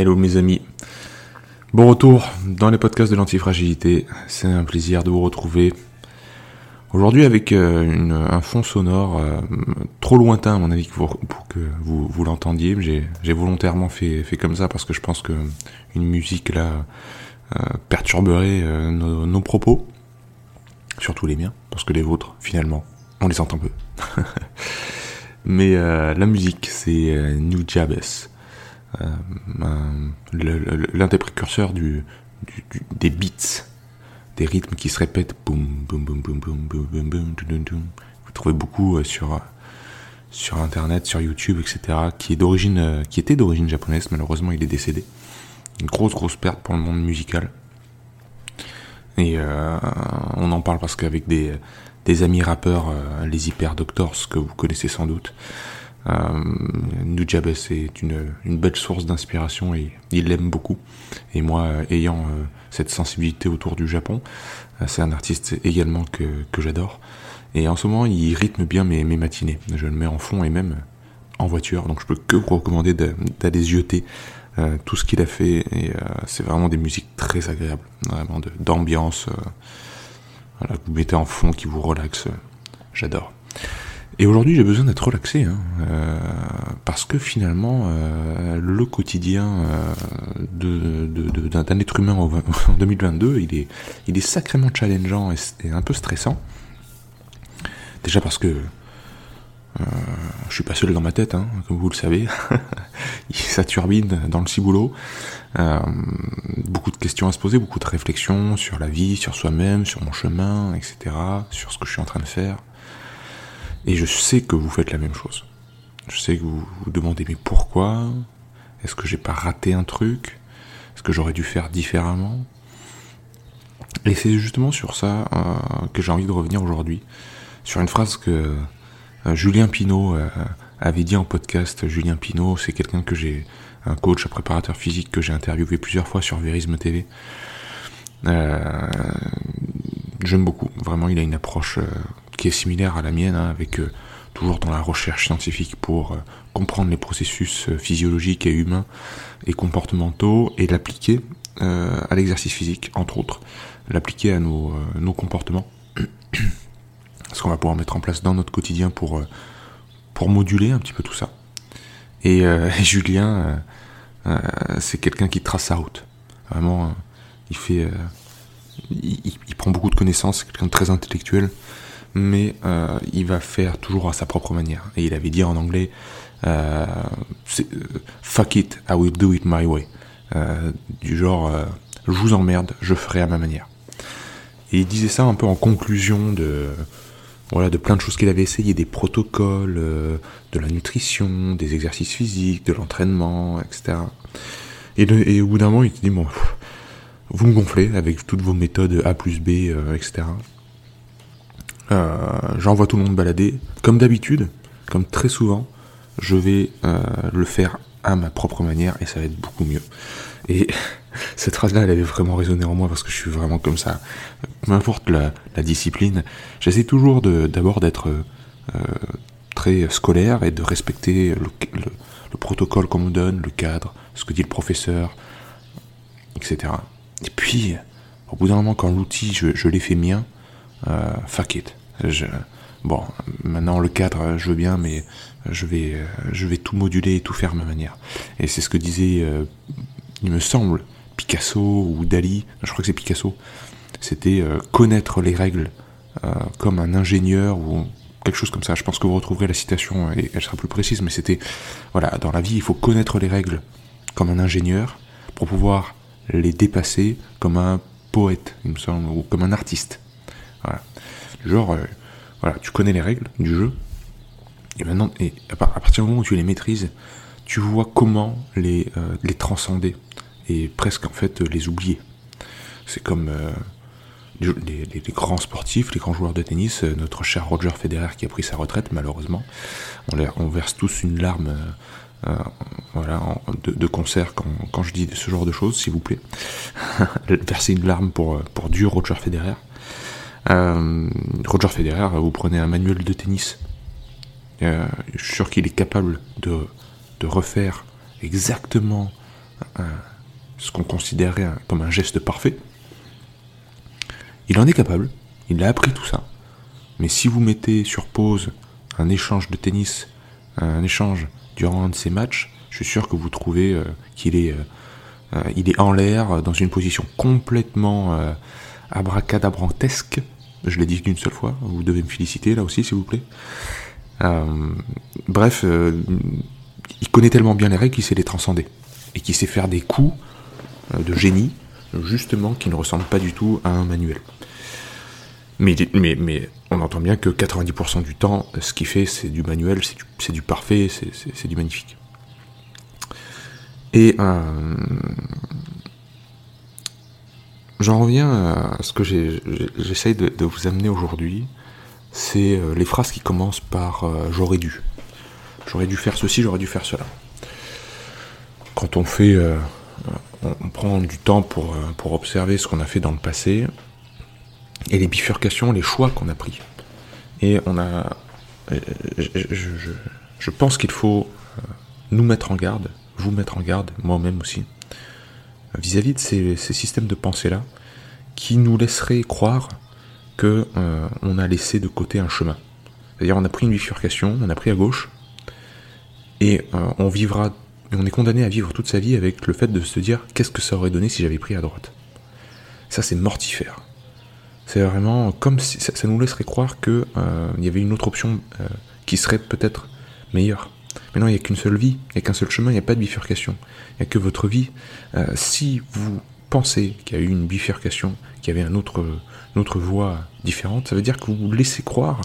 Hello mes amis. Bon retour dans les podcasts de l'antifragilité. C'est un plaisir de vous retrouver. Aujourd'hui avec euh, un fond sonore euh, trop lointain à mon avis pour, que vous, l'entendiez. J'ai volontairement fait, comme ça parce que je pense que une musique là euh, perturberait nos, propos. Surtout les miens, parce que les vôtres finalement on les entend peu. Mais la musique c'est New Jabez euh, un- le- le- l'un des précurseurs du, du- du- des beats, des rythmes qui se répètent. Boum, boum, boum, boum, boum, boum, boum, boum, dum, dum. Vous trouvez beaucoup euh, sur, euh, sur Internet, sur YouTube, etc., qui, est d'origine, euh, qui était d'origine japonaise. Malheureusement, il est décédé. Une grosse, grosse perte pour le monde musical. Et euh, on en parle parce qu'avec des, des amis rappeurs, euh, les Hyper Doctors, que vous connaissez sans doute, euh, Nujabes est une, belle source d'inspiration et il l'aime beaucoup. Et moi, euh, ayant euh, cette sensibilité autour du Japon, euh, c'est un artiste également que, j'adore. Et en ce moment, il rythme bien mes, matinées. Je le mets en fond et même en voiture, donc je peux que vous recommander de- d'aller euh, tout ce qu'il a fait. Et euh, c'est vraiment des musiques très agréables, vraiment d'ambiance. euh, que vous mettez en fond, qui vous relaxe. euh, J'adore. Et aujourd'hui, j'ai besoin d'être relaxé, hein, euh, parce que finalement, euh, le quotidien euh, d'un, être humain en 2022, il est, il est sacrément challengeant et, un peu stressant. Déjà parce que je suis pas seul dans ma tête, hein, comme vous le savez. Ça turbine dans le ciboulot. Beaucoup de questions à se poser, beaucoup de réflexions sur la vie, sur soi-même, sur mon chemin, etc., sur ce que je suis en train de faire. Et je sais que vous faites la même chose. Je sais que vous vous demandez mais pourquoi? Est-ce que j'ai pas raté un truc? Est-ce que j'aurais dû faire différemment? Et c'est justement sur ça euh, que j'ai envie de revenir aujourd'hui. Sur une phrase que euh, Julien Pinault euh, avait dit en podcast. Julien Pinault, c'est quelqu'un que j'ai, un coach, un préparateur physique que j'ai interviewé plusieurs fois sur Verisme TV. J'aime beaucoup. Vraiment, il a une approche qui est similaire à la mienne, hein, avec euh, toujours dans la recherche scientifique pour euh, comprendre les processus euh, physiologiques et humains et comportementaux et l'appliquer à l'exercice physique, entre autres, l'appliquer à nos, nos comportements, ce qu'on va pouvoir mettre en place dans notre quotidien pour pour moduler un petit peu tout ça. Et, Julien, c'est quelqu'un qui trace sa route. Vraiment, il fait, il- il prend beaucoup de connaissances, c'est quelqu'un de très intellectuel, mais euh, il va faire toujours à sa propre manière. Et il avait dit en anglais, euh, euh, fuck it, I will do it my way. Du genre, je vous emmerde, je ferai à ma manière. Et il disait ça un peu en conclusion de, voilà, de plein de choses qu'il avait essayé, des protocoles, de la nutrition, des exercices physiques, de l'entraînement, etc. Et, au bout d'un moment, il te dit, bon, vous me gonflez avec toutes vos méthodes A plus B, etc. Euh, J'envoie tout le monde balader. Comme d'habitude, comme très souvent, je vais euh, le faire à ma propre manière et ça va être beaucoup mieux. Et cette phrase-là, elle avait vraiment résonné en moi parce que je suis vraiment comme ça. Peu importe la, discipline, j'essaie toujours d'abord d'être euh, très scolaire et de respecter le, le- le protocole qu'on me donne, le cadre, ce que dit le professeur, etc. Et puis, au bout d'un moment, quand l'outil, je, je l'ai fait mien, euh, fuck it. Bon, maintenant le cadre, je veux bien, mais je vais, euh, je vais tout moduler et tout faire à ma manière. Et c'est ce que disait, euh, il me semble, Picasso ou Dali, je crois que c'est Picasso, c'était euh, connaître les règles euh, comme un ingénieur ou quelque chose comme ça. Je pense que vous retrouverez la citation et elle sera plus précise, mais c'était, voilà, dans la vie, il faut connaître les règles comme un ingénieur pour pouvoir les dépasser comme un poète, il me semble, ou comme un artiste. Voilà. Genre, euh, voilà, tu connais les règles du jeu, et maintenant, à par- à partir du moment où tu les maîtrises, tu vois comment les, euh, transcender et presque en fait les oublier. C'est comme euh, les, grands sportifs, les grands joueurs de tennis, notre cher Roger Federer qui a pris sa retraite malheureusement. On, verse tous une larme de, concert quand, je dis ce genre de choses, s'il vous plaît. Verser une larme pour, pour Dieu Roger Federer. Euh, Roger Federer, vous prenez un manuel de tennis. Euh, je suis sûr qu'il est capable de, refaire exactement euh, ce qu'on considérait comme un geste parfait. Il en est capable, il a appris tout ça. Mais si vous mettez sur pause un échange de tennis, un échange durant un de ces matchs, je suis sûr que vous trouvez euh, qu'il est, euh, euh, en l'air, euh, dans une position complètement euh, abracadabrantesque. Je l'ai dit d'une seule fois, vous devez me féliciter là aussi, s'il vous plaît. Euh, bref, euh, il connaît tellement bien les règles qu'il sait les transcender. Et qu'il sait faire des coups euh, de génie, justement, qui ne ressemblent pas du tout à un manuel. Mais, mais, mais on entend bien que 90% du temps, ce qu'il fait, c'est du manuel, c'est du, du parfait, c'est du magnifique. Et euh, j'en reviens à ce que j'essaye de, vous amener aujourd'hui, c'est euh, les phrases qui commencent par euh, j'aurais dû. J'aurais dû faire ceci, j'aurais dû faire cela. Quand on fait, euh, on, prend du temps pour, pour observer ce qu'on a fait dans le passé et les bifurcations, les choix qu'on a pris. Et on a, je, je- pense qu'il faut nous mettre en garde, vous mettre en garde, moi-même aussi, vis-à-vis de ces, systèmes de pensée-là qui nous laisseraient croire que euh, on a laissé de côté un chemin. C'est-à-dire on a pris une bifurcation, on a pris à gauche, et euh, on vivra, on est condamné à vivre toute sa vie avec le fait de se dire qu'est-ce que ça aurait donné si j'avais pris à droite? Ça c'est mortifère. C'est vraiment comme si ça, nous laisserait croire que euh, y avait une autre option euh, qui serait peut-être meilleure. Mais non, il n'y a qu'une seule vie, il n'y a qu'un seul chemin, il n'y a pas de bifurcation. Il n'y a que votre vie. Euh, si vous pensez qu'il y a eu une bifurcation, qu'il y avait une autre voie différente, ça veut dire que vous laissez croire,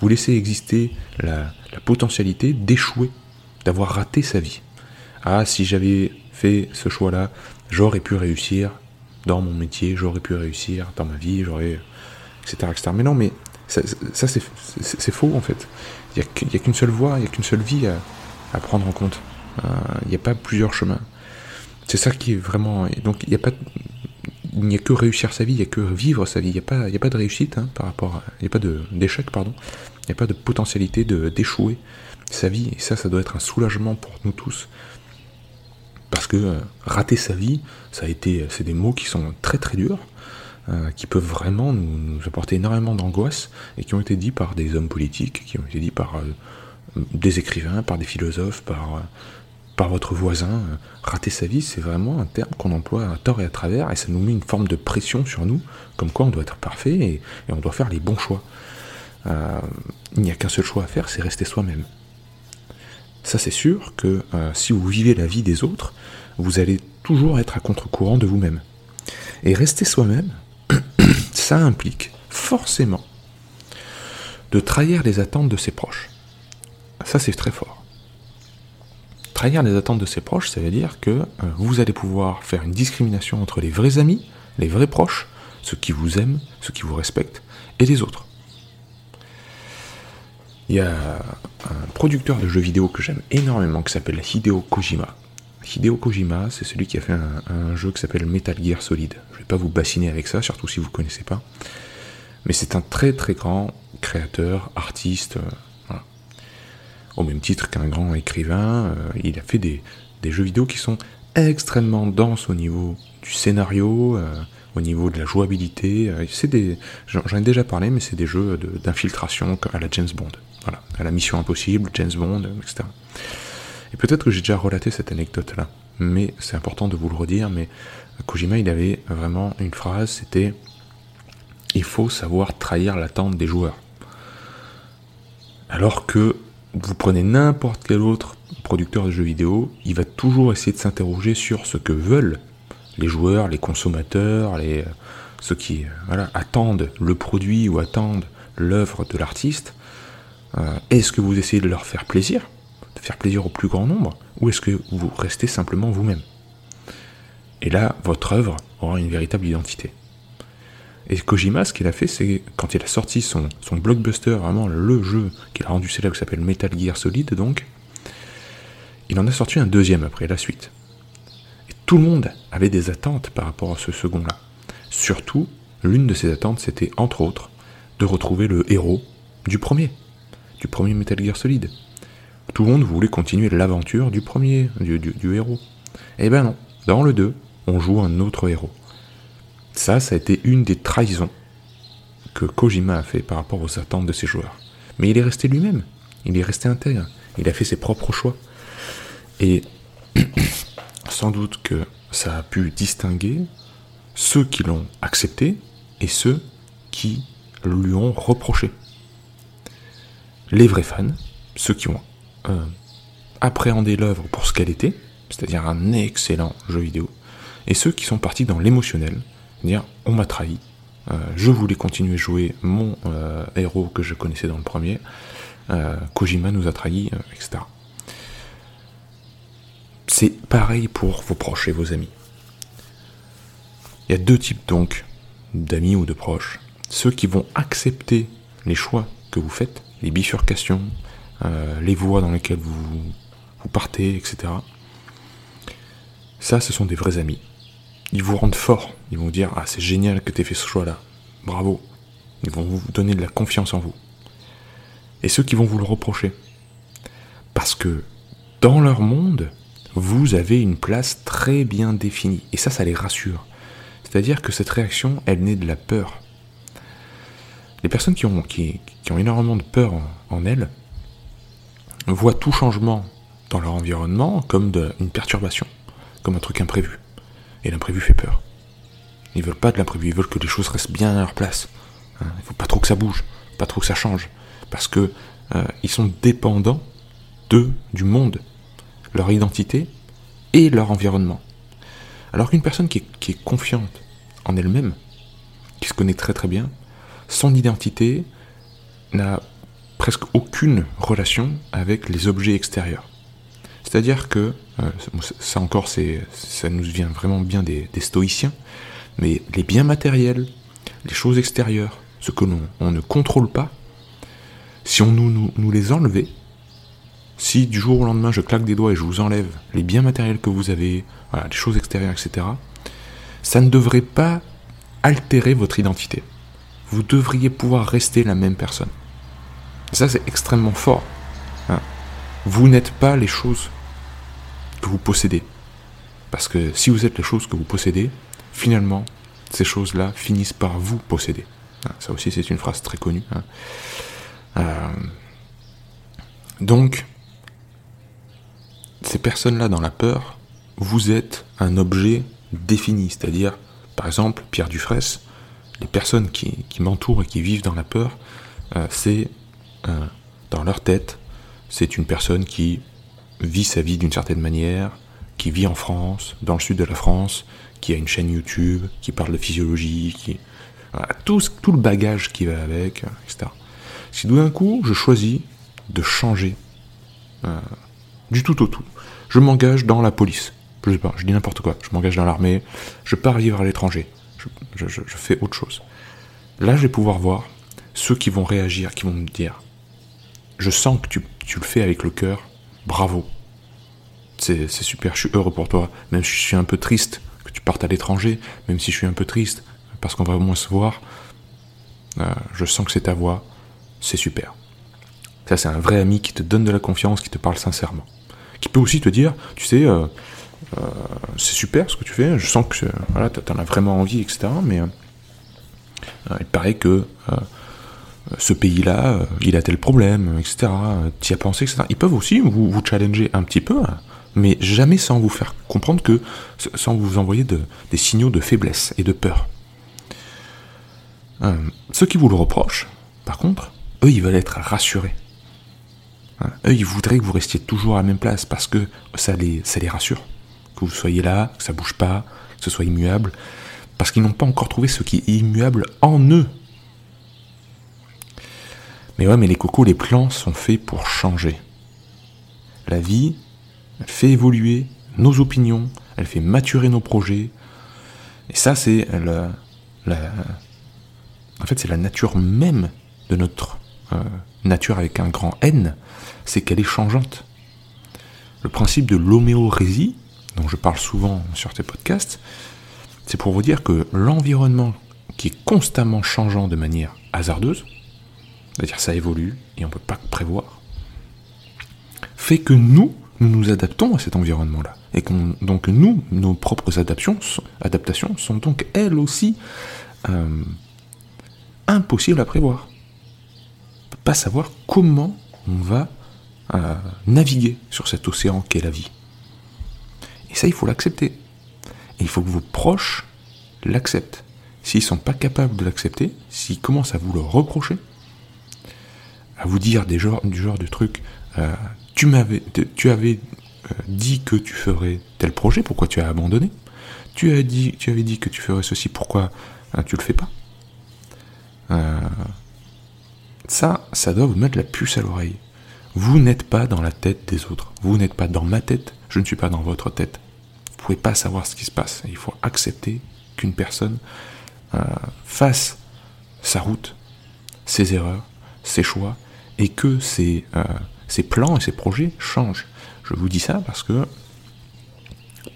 vous laissez exister la, potentialité d'échouer, d'avoir raté sa vie. Ah, si j'avais fait ce choix-là, j'aurais pu réussir dans mon métier, j'aurais pu réussir dans ma vie, j'aurais. etc. etc. Mais non, mais ça, ça, c'est faux en fait. Il n'y a qu'une seule voie, il n'y a qu'une seule vie à, à prendre en compte. Euh, Il n'y a pas plusieurs chemins. C'est ça qui est vraiment. Donc il n'y a pas. Il n'y a que réussir sa vie, il n'y a que vivre sa vie. Il n'y a, pas- a pas de réussite hein, par rapport à. Il n'y a pas d'échec, pardon. Il n'y a pas de potentialité d'échouer sa vie. Et ça, ça doit être un soulagement pour nous tous. Parce que euh, rater sa vie, ça a été, c'est des mots qui sont très très durs, euh, qui peuvent vraiment nous, apporter énormément d'angoisse et qui ont été dits par des hommes politiques, qui ont été dits par des écrivains, par des philosophes, par, votre voisin. Euh, Rater sa vie, c'est vraiment un terme qu'on emploie à tort et à travers et ça nous met une forme de pression sur nous, comme quoi on doit être parfait et, et on doit faire les bons choix. Euh, il n'y a qu'un seul choix à faire, c'est rester soi-même. Ça c'est sûr que euh, si vous vivez la vie des autres, vous allez toujours être à contre-courant de vous-même. Et rester soi-même, ça implique forcément de trahir les attentes de ses proches. Ça c'est très fort. Trahir les attentes de ses proches, ça veut dire que euh, vous allez pouvoir faire une discrimination entre les vrais amis, les vrais proches, ceux qui vous aiment, ceux qui vous respectent, et les autres. Il y a un producteur de jeux vidéo que j'aime énormément qui s'appelle Hideo Kojima. Hideo Kojima, c'est celui qui a fait un, jeu qui s'appelle Metal Gear Solid. Je vais pas vous bassiner avec ça, surtout si vous connaissez pas. Mais c'est un très très grand créateur, artiste, euh. Au même titre qu'un grand écrivain. euh, il a fait des, jeux vidéo qui sont extrêmement denses au niveau du scénario, euh, au niveau de la jouabilité. euh, j'en ai déjà parlé, mais c'est des jeux d'infiltration à la James Bond. Voilà, à la Mission Impossible, James Bond, etc. Et peut-être que j'ai déjà relaté cette anecdote-là, mais c'est important de vous le redire. Mais Kojima, il avait vraiment une phrase, c'était il faut savoir trahir l'attente des joueurs. Alors que vous prenez n'importe quel autre producteur de jeux vidéo, il va toujours essayer de s'interroger sur ce que veulent les joueurs, les consommateurs, les, ceux qui euh, attendent le produit ou attendent l'œuvre de l'artiste. Euh, Est-ce que vous essayez de leur faire plaisir de faire plaisir au plus grand nombre, ou est-ce que vous restez simplement vous-même? Et là, votre œuvre aura une véritable identité. Et Kojima, ce qu'il a fait, c'est quand il a sorti son, blockbuster, vraiment le jeu qu'il a rendu célèbre, qui s'appelle Metal Gear Solid, donc, il en a sorti un deuxième après, la suite. Et tout le monde avait des attentes par rapport à ce second-là. Surtout, l'une de ces attentes, c'était, entre autres, de retrouver le héros du premier, du premier Metal Gear Solid. Tout le monde voulait continuer l'aventure du premier, du, du héros. Eh ben non, dans le 2, on joue un autre héros. Ça, ça a été une des trahisons que Kojima a fait par rapport aux attentes de ses joueurs. Mais il est resté lui-même, il est resté intègre, il a fait ses propres choix. Et sans doute que ça a pu distinguer ceux qui l'ont accepté et ceux qui lui ont reproché. Les vrais fans, ceux qui ont euh, appréhendé l'œuvre pour ce qu'elle était, c'est-à-dire un excellent jeu vidéo, et ceux qui sont partis dans l'émotionnel, dire on m'a trahi, euh, je voulais continuer à jouer mon euh, héros que je connaissais dans le premier, euh, Kojima nous a trahi, etc. C'est pareil pour vos proches et vos amis. Il y a deux types donc d'amis ou de proches. Ceux qui vont accepter les choix que vous faites, les bifurcations, les voies dans lesquelles vous, vous partez, etc. Ça, ce sont des vrais amis ils vous rendent fort. Ils vont vous dire Ah, c'est génial que tu aies fait ce choix-là. Bravo. Ils vont vous donner de la confiance en vous. Et ceux qui vont vous le reprocher. Parce que dans leur monde, vous avez une place très bien définie. Et ça, ça les rassure. C'est-à-dire que cette réaction, elle naît de la peur. Les personnes qui ont, qui, ont énormément de peur en, elles voient tout changement dans leur environnement comme une perturbation, comme un truc imprévu. Et l'imprévu fait peur. Ils veulent pas de l'imprévu, ils veulent que les choses restent bien à leur place. Hein. Il faut pas trop que ça bouge, pas trop que ça change. Parce que euh, ils sont dépendants de, du monde, leur identité et leur environnement. Alors qu'une personne qui est, qui est confiante en elle-même, qui se connaît très très bien, son identité n'a presque aucune relation avec les objets extérieurs. C'est-à-dire que, euh, ça encore, ça nous vient vraiment bien des, stoïciens, mais les biens matériels, les choses extérieures, ce que l'on on ne contrôle pas, si on nous, nous, les enlevait, si du jour au lendemain je claque des doigts et je vous enlève les biens matériels que vous avez, les choses extérieures, etc., ça ne devrait pas altérer votre identité. Vous devriez pouvoir rester la même personne. Ça, c'est extrêmement fort. Hein. Vous n'êtes pas les choses que vous possédez. Parce que si vous êtes les choses que vous possédez, finalement, ces choses-là finissent par vous posséder. Ah, ça aussi, c'est une phrase très connue. Hein. Euh, donc, ces personnes-là dans la peur, vous êtes un objet défini. C'est-à-dire, par exemple, Pierre Dufresne, les personnes qui, m'entourent et qui vivent dans la peur, euh, c'est euh, dans leur tête, c'est une personne qui vit sa vie d'une certaine manière, qui vit en France, dans le sud de la France, qui a une chaîne YouTube, qui parle de physiologie, qui tout, tout le bagage qui va avec, etc. Si d'un coup je choisis de changer euh, du tout au tout, je m'engage dans la police, je sais pas, je dis n'importe quoi, je m'engage dans l'armée, je pars vivre à l'étranger, je, je, fais autre chose. Là, je vais pouvoir voir ceux qui vont réagir, qui vont me dire, je sens que tu, tu le fais avec le cœur, bravo. C'est super, je suis heureux pour toi. Même si je suis un peu triste que tu partes à l'étranger, même si je suis un peu triste parce qu'on va au moins se voir, euh, je sens que c'est ta voix, c'est super. Ça, c'est un vrai ami qui te donne de la confiance, qui te parle sincèrement. Qui peut aussi te dire, tu sais, euh, euh, c'est super ce que tu fais, je sens que voilà, tu en as vraiment envie, etc. Mais il paraît que ce pays-là, euh, il a tel problème, etc. Tu y as pensé, etc. Ils peuvent aussi vous, challenger un petit peu, hein, mais jamais sans vous faire comprendre que, sans vous envoyer des signaux de faiblesse et de peur. Euh, ceux qui vous le reprochent, par contre, eux, ils veulent être rassurés. Hein, eux, ils voudraient que vous restiez toujours à la même place parce que ça les, ça les rassure. Que vous soyez là, que ça bouge pas, que ce soit immuable. Parce qu'ils n'ont pas encore trouvé ce qui est immuable en eux. Mais ouais, mais les cocos, les plans sont faits pour changer. la vie, fait évoluer nos opinions, elle fait maturer nos projets. Et ça, c'est la, la, en fait, c'est la nature même de notre euh, nature avec un grand N, c'est qu'elle est changeante. Le principe de l'homéorésie, dont je parle souvent sur ces podcasts, c'est pour vous dire que l'environnement qui est constamment changeant de manière hasardeuse, c'est-à-dire ça évolue et on ne peut pas prévoir, fait que nous, nous nous adaptons à cet environnement-là. Et qu'on, donc nous, nos propres adaptations, sont donc elles aussi euh, impossibles à prévoir. On ne peut pas savoir comment on va euh, naviguer sur cet océan qu'est la vie. Et ça, il faut l'accepter. Et il faut que vos proches l'acceptent. S'ils ne sont pas capables de l'accepter, s'ils commencent à vous le reprocher, à vous dire des genres, du genre de trucs, euh, tu m'avais, tu avais euh, dit que tu ferais tel projet, pourquoi tu as abandonné? Tu as dit, tu avais dit que tu ferais ceci, pourquoi euh, tu le fais pas? Ça, ça doit vous mettre la puce à l'oreille. Vous n'êtes pas dans la tête des autres. Vous n'êtes pas dans ma tête. Je ne suis pas dans votre tête. Vous pouvez pas savoir ce qui se passe. Il faut accepter qu'une personne fasse sa route, ses erreurs, ses choix, et que ses, ses plans et ses projets changent. Je vous dis ça parce que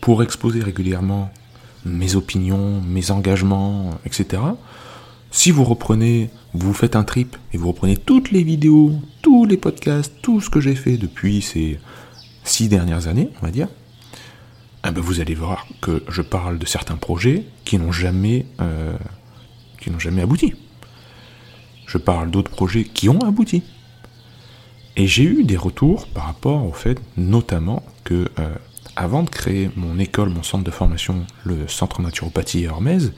pour exposer régulièrement mes opinions, mes engagements, etc., si vous reprenez, vous faites un trip et vous reprenez toutes les vidéos, tous les podcasts, tout ce que j'ai fait depuis ces six dernières années, on va dire, eh ben vous allez voir que je parle de certains projets qui n'ont jamais, euh, qui n'ont jamais abouti. Je parle d'autres projets qui ont abouti. Et j'ai eu des retours par rapport au fait, notamment, que euh, avant de créer mon école, mon centre de formation, le Centre Naturopathie Hermès,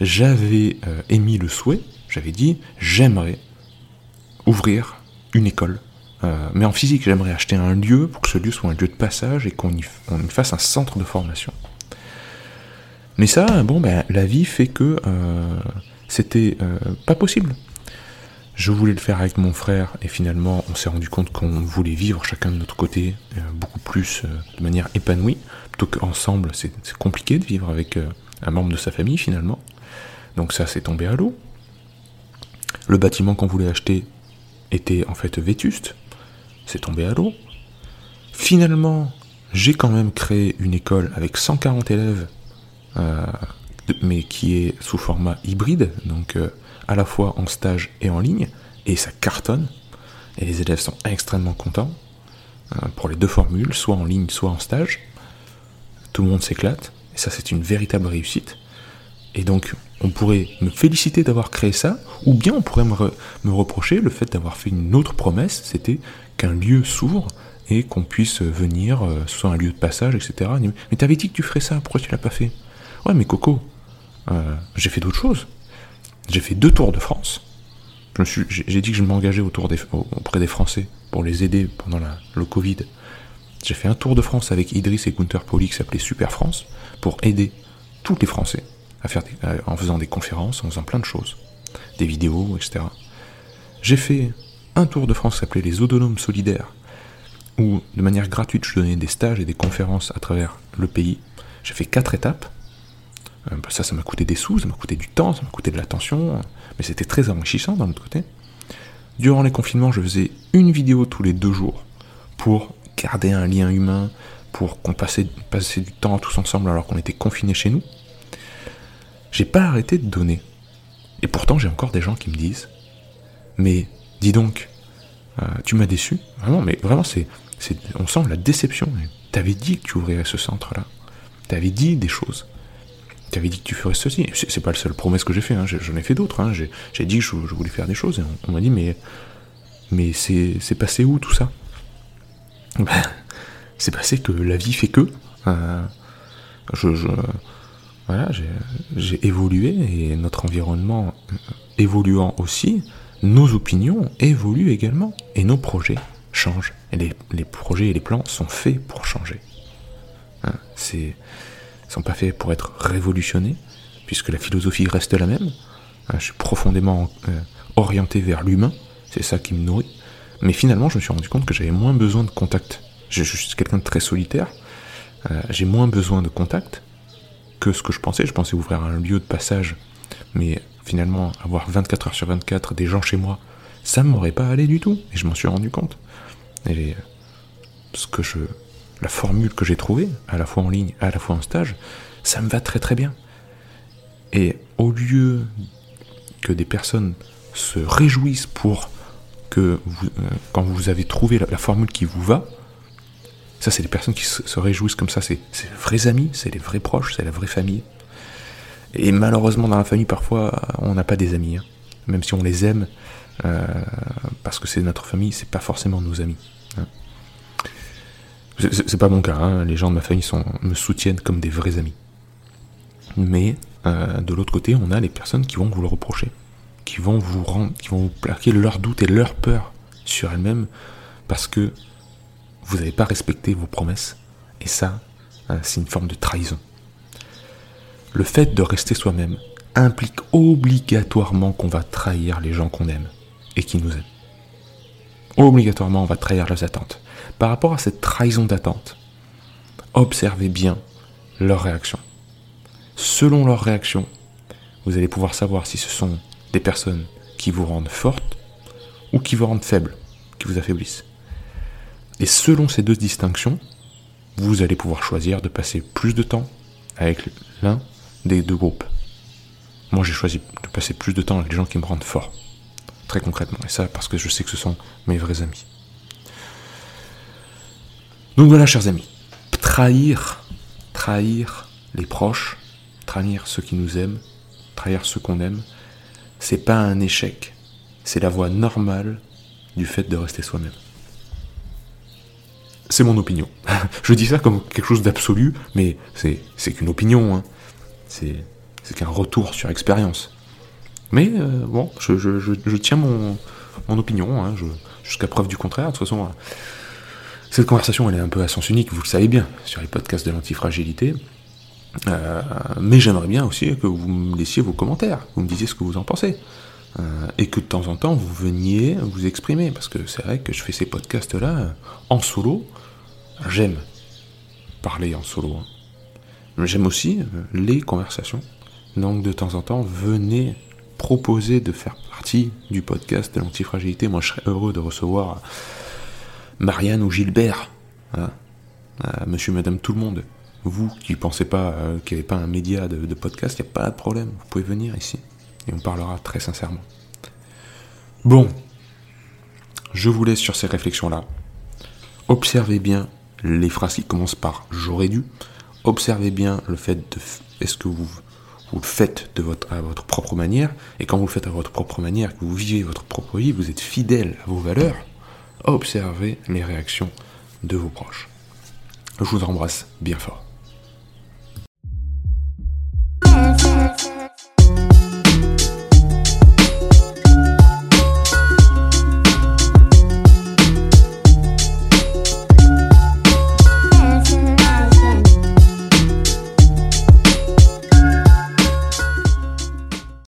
j'avais euh, émis le souhait, j'avais dit, j'aimerais ouvrir une école. Euh, mais en physique, j'aimerais acheter un lieu pour que ce lieu soit un lieu de passage et qu'on y, fasse un centre de formation. Mais ça, bon, ben, la vie fait que c'était pas possible. Je voulais le faire avec mon frère et finalement on s'est rendu compte qu'on voulait vivre chacun de notre côté euh, beaucoup plus euh, de manière épanouie, plutôt qu'ensemble c'est compliqué de vivre avec euh, un membre de sa famille finalement. Donc ça s'est tombé à l'eau. Le bâtiment qu'on voulait acheter était en fait vétuste, c'est tombé à l'eau. Finalement, j'ai quand même créé une école avec 140 élèves, mais qui est sous format hybride, donc à la fois en stage et en ligne, et ça cartonne, et les élèves sont extrêmement contents euh, pour les deux formules, soit en ligne, soit en stage. Tout le monde s'éclate, et ça c'est une véritable réussite. Et donc on pourrait me féliciter d'avoir créé ça, ou bien on pourrait me, reprocher le fait d'avoir fait une autre promesse, c'était qu'un lieu s'ouvre et qu'on puisse venir, euh, soit un lieu de passage, etc. Mais t'avais dit que tu ferais ça, pourquoi tu l'as pas fait? Ouais mais Coco, euh, j'ai fait d'autres choses. J'ai fait deux tours de France. J'ai dit que je m'engageais auprès des Français pour les aider pendant le Covid. J'ai fait un tour de France avec Idriss et Gunther Poli qui s'appelait Super France pour aider tous les Français à faire en faisant des conférences, en faisant plein de choses, des vidéos, etc. J'ai fait un tour de France qui s'appelait les Autonomes Solidaires où de manière gratuite je donnais des stages et des conférences à travers le pays. J'ai fait quatre étapes ça, ça m'a coûté des sous, ça m'a coûté du temps, ça m'a coûté de l'attention, mais c'était très enrichissant d'un autre côté. Durant les confinements, je faisais une vidéo tous les deux jours pour garder un lien humain, pour qu'on passait, du temps tous ensemble alors qu'on était confinés chez nous. J'ai pas arrêté de donner. Et pourtant, j'ai encore des gens qui me disent Mais dis donc, euh, tu m'as déçu. Vraiment, mais vraiment, c'est, on sent la déception. T'avais dit que tu ouvrirais ce centre-là. T'avais dit des choses tu avais dit que tu ferais ceci. C'est pas la seule promesse que j'ai fait, hein. j'en ai fait d'autres. Hein. J'ai dit que je, voulais faire des choses. Et on, m'a dit, mais, mais c'est passé où tout ça? Ben, C'est passé que la vie fait que. Euh, je, voilà, j'ai évolué et notre environnement évoluant aussi, nos opinions évoluent également et nos projets changent. Et les, les projets et les plans sont faits pour changer. Hein, c'est sont pas faits pour être révolutionnés, puisque la philosophie reste la même. Hein, je suis profondément euh, orienté vers l'humain, c'est ça qui me nourrit. Mais finalement, je me suis rendu compte que j'avais moins besoin de contact Je, je suis quelqu'un de très solitaire. Euh, j'ai moins besoin de contact que ce que je pensais. Je pensais ouvrir un lieu de passage, mais finalement, avoir 24 heures sur 24 des gens chez moi, ça ne m'aurait pas allé du tout. Et je m'en suis rendu compte. Et ce que je, la formule que j'ai trouvée, à la fois en ligne, à la fois en stage, ça me va très très bien. Et au lieu que des personnes se réjouissent pour que euh, quand vous avez trouvé la, formule qui vous va, ça c'est des personnes qui se, se réjouissent comme ça, c'est c'est les vrais amis, c'est les vrais proches, c'est la vraie famille. Et malheureusement dans la famille parfois on n'a pas des amis, hein. même si on les aime, euh, parce que c'est notre famille, c'est pas forcément nos amis. Hein. C'est- pas mon cas, hein. les gens de ma famille me soutiennent comme des vrais amis. Mais euh, de l'autre côté, on a les personnes qui vont vous le reprocher, qui vont vous plaquer leurs doutes et leurs peurs sur elles-mêmes parce que vous n'avez pas respecté vos promesses. Et ça, euh, c'est une forme de trahison. Le fait de rester soi-même implique obligatoirement qu'on va trahir les gens qu'on aime et qui nous aiment. Obligatoirement, on va trahir leurs attentes. Par rapport à cette trahison d'attente, observez bien leurs réactions. Selon leurs réactions, vous allez pouvoir savoir si ce sont des personnes qui vous rendent forte ou qui vous rendent faible, qui vous affaiblissent. Et selon ces deux distinctions, vous allez pouvoir choisir de passer plus de temps avec l'un des deux groupes. Moi, j'ai choisi de passer plus de temps avec les gens qui me rendent fort, très concrètement. Et ça, parce que je sais que ce sont mes vrais amis. Donc voilà, chers amis, trahir, trahir les proches, trahir ceux qui nous aiment, trahir ceux qu'on aime, c'est pas un échec, c'est la voie normale du fait de rester soi-même. C'est mon opinion. Je dis ça comme quelque chose d'absolu, mais c'est qu'une opinion. hein. C'est qu'un retour sur expérience. Mais euh, bon, je, tiens mon, opinion, hein, jusqu'à preuve du contraire. De toute façon, cette conversation, elle est un peu à sens unique, vous le savez bien, sur les podcasts de l'antifragilité. Euh, mais j'aimerais bien aussi que vous me laissiez vos commentaires, vous me disiez ce que vous en pensez. Euh, et que de temps en temps, vous veniez vous exprimer. Parce que c'est vrai que je fais ces podcasts-là euh, en solo. J'aime parler en solo. hein. Mais j'aime aussi euh, les conversations. Donc de temps en temps, venez proposer de faire partie du podcast de l'antifragilité. Moi, je serais heureux de recevoir Marianne ou Gilbert. hein. Euh, monsieur, madame, tout le monde. Vous qui ne pensez pas euh, qu'il n'y avait pas un média de, podcast, il n'y a pas de problème. Vous pouvez venir ici. Et on parlera très sincèrement. Bon. Je vous laisse sur ces réflexions-là. Observez bien les phrases qui commencent par j'aurais dû. Observez bien le fait de est-ce que vous, vous le faites de votre, à votre propre manière. Et quand vous le faites à votre propre manière, que vous vivez votre propre vie, vous êtes fidèle à vos valeurs. Observez les réactions de vos proches. Je vous embrasse bien fort.